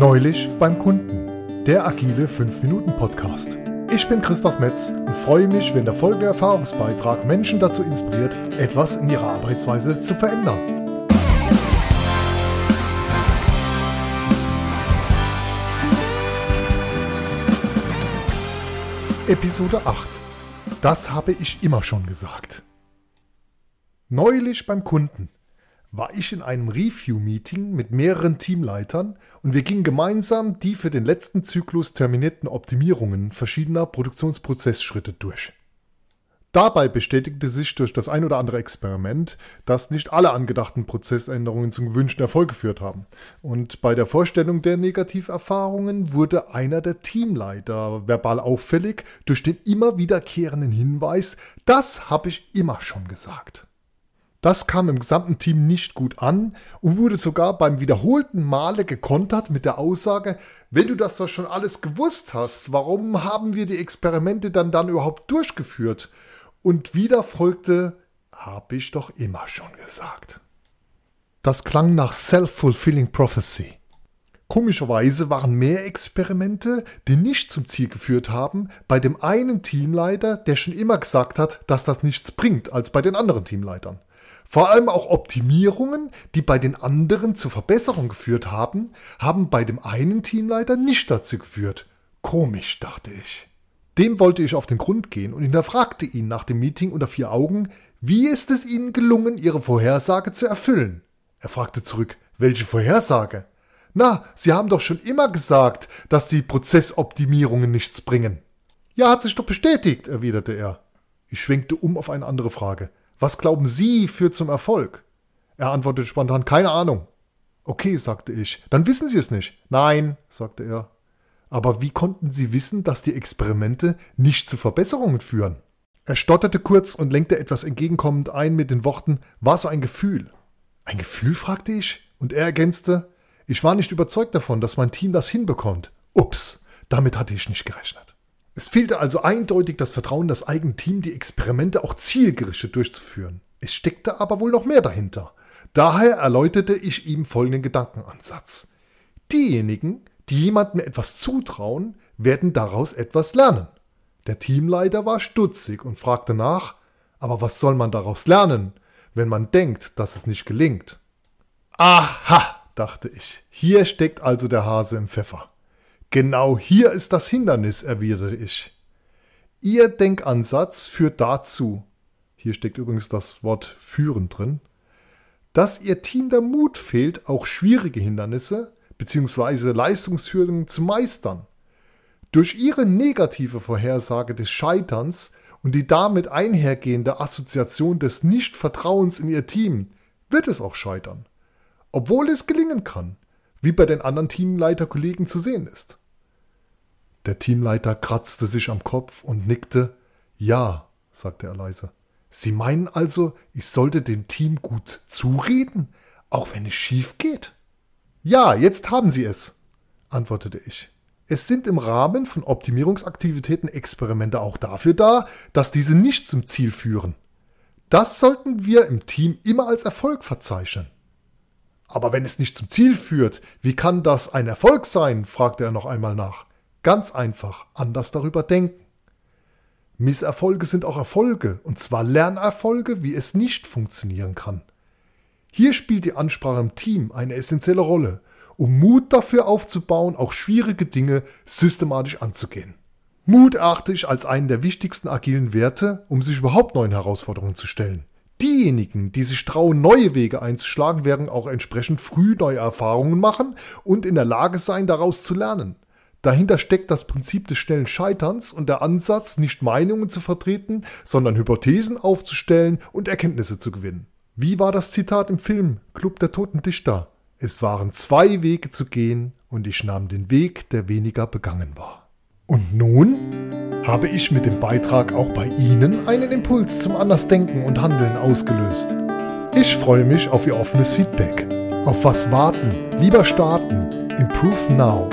Neulich beim Kunden, der agile 5-Minuten-Podcast. Ich bin Christoph Metz und freue mich, wenn der folgende Erfahrungsbeitrag Menschen dazu inspiriert, etwas in ihrer Arbeitsweise zu verändern. Episode 8. Das habe ich immer schon gesagt. Neulich beim Kunden war ich in einem Review-Meeting mit mehreren Teamleitern und wir gingen gemeinsam die für den letzten Zyklus terminierten Optimierungen verschiedener Produktionsprozessschritte durch. Dabei bestätigte sich durch das ein oder andere Experiment, dass nicht alle angedachten Prozessänderungen zum gewünschten Erfolg geführt haben. Und bei der Vorstellung der Negativerfahrungen wurde einer der Teamleiter verbal auffällig durch den immer wiederkehrenden Hinweis, das habe ich immer schon gesagt. Das kam im gesamten Team nicht gut an und wurde sogar beim wiederholten Male gekontert mit der Aussage, wenn du das doch schon alles gewusst hast, warum haben wir die Experimente dann dann überhaupt durchgeführt? Und wieder folgte, hab ich doch immer schon gesagt. Das klang nach Self-Fulfilling Prophecy. Komischerweise waren mehr Experimente, die nicht zum Ziel geführt haben, bei dem einen Teamleiter, der schon immer gesagt hat, dass das nichts bringt, als bei den anderen Teamleitern. Vor allem auch Optimierungen, die bei den anderen zur Verbesserung geführt haben, haben bei dem einen Teamleiter nicht dazu geführt. Komisch, dachte ich. Dem wollte ich auf den Grund gehen und hinterfragte ihn nach dem Meeting unter vier Augen, wie ist es Ihnen gelungen, Ihre Vorhersage zu erfüllen? Er fragte zurück, welche Vorhersage? Na, Sie haben doch schon immer gesagt, dass die Prozessoptimierungen nichts bringen. Ja, hat sich doch bestätigt, erwiderte er. Ich schwenkte um auf eine andere Frage. Was glauben Sie führt zum Erfolg? Er antwortete spontan, keine Ahnung. Okay, sagte ich, dann wissen Sie es nicht. Nein, sagte er. Aber wie konnten Sie wissen, dass die Experimente nicht zu Verbesserungen führen? Er stotterte kurz und lenkte etwas entgegenkommend ein mit den Worten, war so ein Gefühl. Ein Gefühl? fragte ich, und er ergänzte, ich war nicht überzeugt davon, dass mein Team das hinbekommt. Ups, damit hatte ich nicht gerechnet. Es fehlte also eindeutig das Vertrauen, das eigene Team die Experimente auch zielgerichtet durchzuführen. Es steckte aber wohl noch mehr dahinter. Daher erläuterte ich ihm folgenden Gedankenansatz. Diejenigen, die jemandem etwas zutrauen, werden daraus etwas lernen. Der Teamleiter war stutzig und fragte nach, aber was soll man daraus lernen, wenn man denkt, dass es nicht gelingt? Aha, dachte ich, hier steckt also der Hase im Pfeffer. Genau hier ist das Hindernis, erwiderte ich. Ihr Denkansatz führt dazu, hier steckt übrigens das Wort führen drin, dass Ihr Team der Mut fehlt, auch schwierige Hindernisse bzw. Leistungshürden zu meistern. Durch Ihre negative Vorhersage des Scheiterns und die damit einhergehende Assoziation des Nichtvertrauens in Ihr Team wird es auch scheitern, obwohl es gelingen kann, wie bei den anderen Teamleiterkollegen zu sehen ist. Der Teamleiter kratzte sich am Kopf und nickte. Ja, sagte er leise. Sie meinen also, ich sollte dem Team gut zureden, auch wenn es schief geht? Ja, jetzt haben Sie es, antwortete ich. Es sind im Rahmen von Optimierungsaktivitäten Experimente auch dafür da, dass diese nicht zum Ziel führen. Das sollten wir im Team immer als Erfolg verzeichnen. Aber wenn es nicht zum Ziel führt, wie kann das ein Erfolg sein? fragte er noch einmal nach. Ganz einfach anders darüber denken. Misserfolge sind auch Erfolge, und zwar Lernerfolge, wie es nicht funktionieren kann. Hier spielt die Ansprache im Team eine essentielle Rolle, um Mut dafür aufzubauen, auch schwierige Dinge systematisch anzugehen. Mut erachte ich als einen der wichtigsten agilen Werte, um sich überhaupt neuen Herausforderungen zu stellen. Diejenigen, die sich trauen, neue Wege einzuschlagen, werden auch entsprechend früh neue Erfahrungen machen und in der Lage sein, daraus zu lernen. Dahinter steckt das Prinzip des schnellen Scheiterns und der Ansatz, nicht Meinungen zu vertreten, sondern Hypothesen aufzustellen und Erkenntnisse zu gewinnen. Wie war das Zitat im Film Club der Toten Dichter? Es waren zwei Wege zu gehen und ich nahm den Weg, der weniger begangen war. Und nun habe ich mit dem Beitrag auch bei Ihnen einen Impuls zum Andersdenken und Handeln ausgelöst. Ich freue mich auf Ihr offenes Feedback. Auf was warten? Lieber starten. Improve now.